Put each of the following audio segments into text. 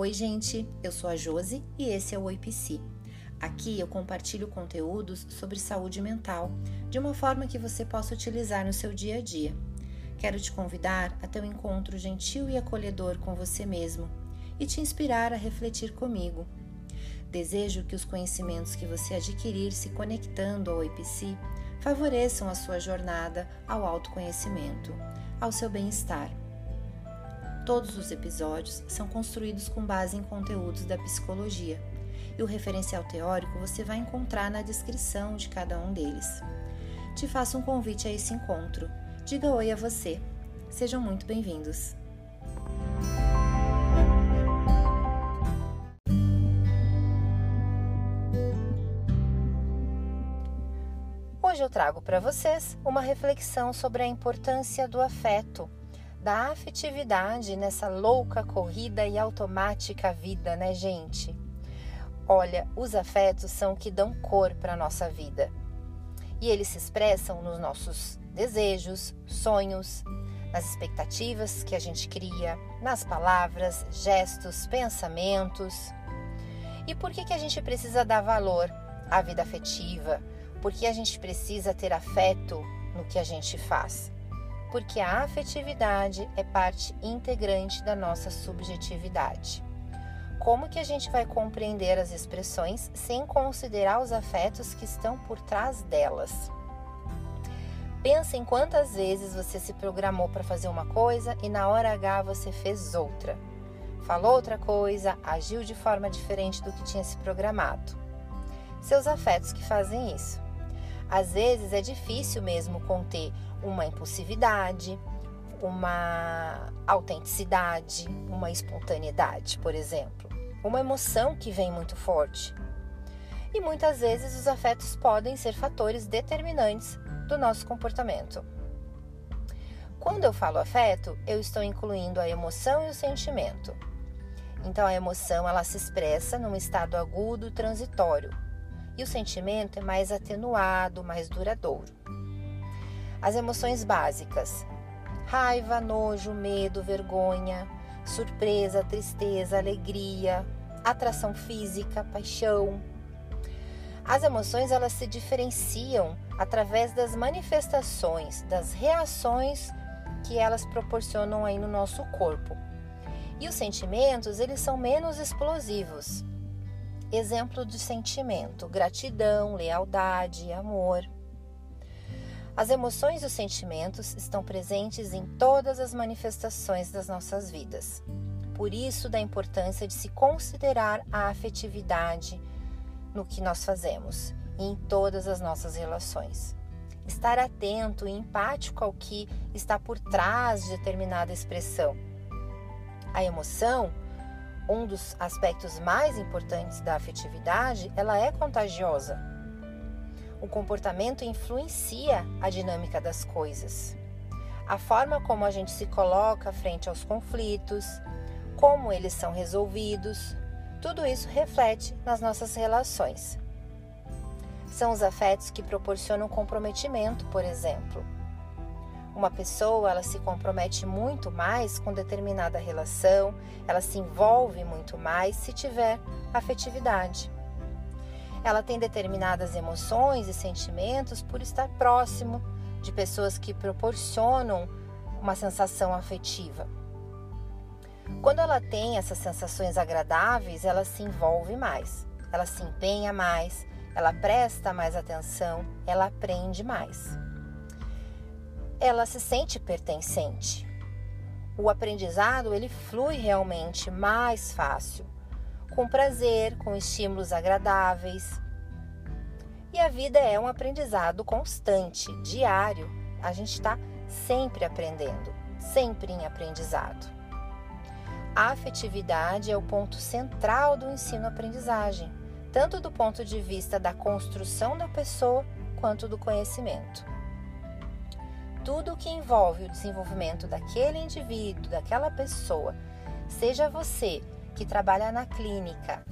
Oi, gente, eu sou a Josi e esse é o Oi Psi. Aqui eu compartilho conteúdos sobre saúde mental de uma forma que você possa utilizar no seu dia a dia. Quero te convidar a ter um encontro gentil e acolhedor com você mesmo e te inspirar a refletir comigo. Desejo que os conhecimentos que você adquirir se conectando ao IPC favoreçam a sua jornada ao autoconhecimento, ao seu bem-estar. Todos os episódios são construídos com base em conteúdos da psicologia e o referencial teórico você vai encontrar na descrição de cada um deles. Te faço um convite a esse encontro. Diga oi a você. Sejam muito bem-vindos. Hoje eu trago para vocês uma reflexão sobre a importância do afeto, da afetividade nessa louca corrida e automática vida, né, gente? Olha, os afetos são que dão cor para nossa vida. E eles se expressam nos nossos desejos, sonhos, nas expectativas que a gente cria, nas palavras, gestos, pensamentos. E por que, que a gente precisa dar valor à vida afetiva? Porque a gente precisa ter afeto no que a gente faz. Porque a afetividade é parte integrante da nossa subjetividade. Como que a gente vai compreender as expressões sem considerar os afetos que estão por trás delas? Pensa em quantas vezes você se programou para fazer uma coisa e na hora H você fez outra. Falou outra coisa, agiu de forma diferente do que tinha se programado. Seus afetos que fazem isso. Às vezes é difícil mesmo conter uma impulsividade, uma autenticidade, uma espontaneidade, por exemplo. Uma emoção que vem muito forte. E muitas vezes os afetos podem ser fatores determinantes do nosso comportamento. Quando eu falo afeto, eu estou incluindo a emoção e o sentimento. Então a emoção ela se expressa num estado agudo transitório, e o sentimento é mais atenuado, mais duradouro. As emoções básicas: raiva, nojo, medo, vergonha, surpresa, tristeza, alegria, atração física, paixão. As emoções elas se diferenciam através das manifestações, das reações que elas proporcionam aí no nosso corpo. E os sentimentos, eles são menos explosivos. Exemplo de sentimento: gratidão, lealdade, amor. As emoções e os sentimentos estão presentes em todas as manifestações das nossas vidas. Por isso, da importância de se considerar a afetividade no que nós fazemos e em todas as nossas relações. Estar atento e empático ao que está por trás de determinada expressão. A emoção um dos aspectos mais importantes da afetividade, ela é contagiosa. O comportamento influencia a dinâmica das coisas. A forma como a gente se coloca frente aos conflitos, como eles são resolvidos, tudo isso reflete nas nossas relações. São os afetos que proporcionam comprometimento, por exemplo uma pessoa ela se compromete muito mais com determinada relação, ela se envolve muito mais se tiver afetividade. Ela tem determinadas emoções e sentimentos por estar próximo de pessoas que proporcionam uma sensação afetiva. Quando ela tem essas sensações agradáveis, ela se envolve mais, ela se empenha mais, ela presta mais atenção, ela aprende mais ela se sente pertencente. O aprendizado ele flui realmente mais fácil, com prazer, com estímulos agradáveis. E a vida é um aprendizado constante, diário. A gente está sempre aprendendo, sempre em aprendizado. A afetividade é o ponto central do ensino-aprendizagem, tanto do ponto de vista da construção da pessoa quanto do conhecimento tudo o que envolve o desenvolvimento daquele indivíduo, daquela pessoa, seja você que trabalha na clínica,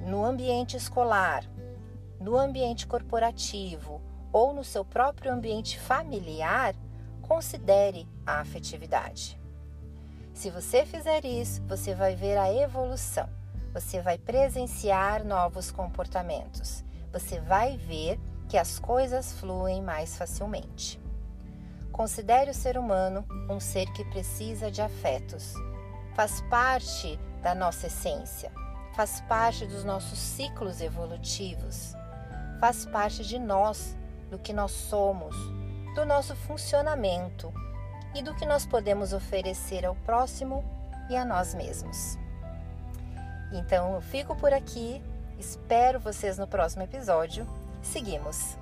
no ambiente escolar, no ambiente corporativo ou no seu próprio ambiente familiar, considere a afetividade. Se você fizer isso, você vai ver a evolução. Você vai presenciar novos comportamentos. Você vai ver que as coisas fluem mais facilmente. Considere o ser humano um ser que precisa de afetos. Faz parte da nossa essência, faz parte dos nossos ciclos evolutivos, faz parte de nós, do que nós somos, do nosso funcionamento e do que nós podemos oferecer ao próximo e a nós mesmos. Então eu fico por aqui, espero vocês no próximo episódio. Seguimos!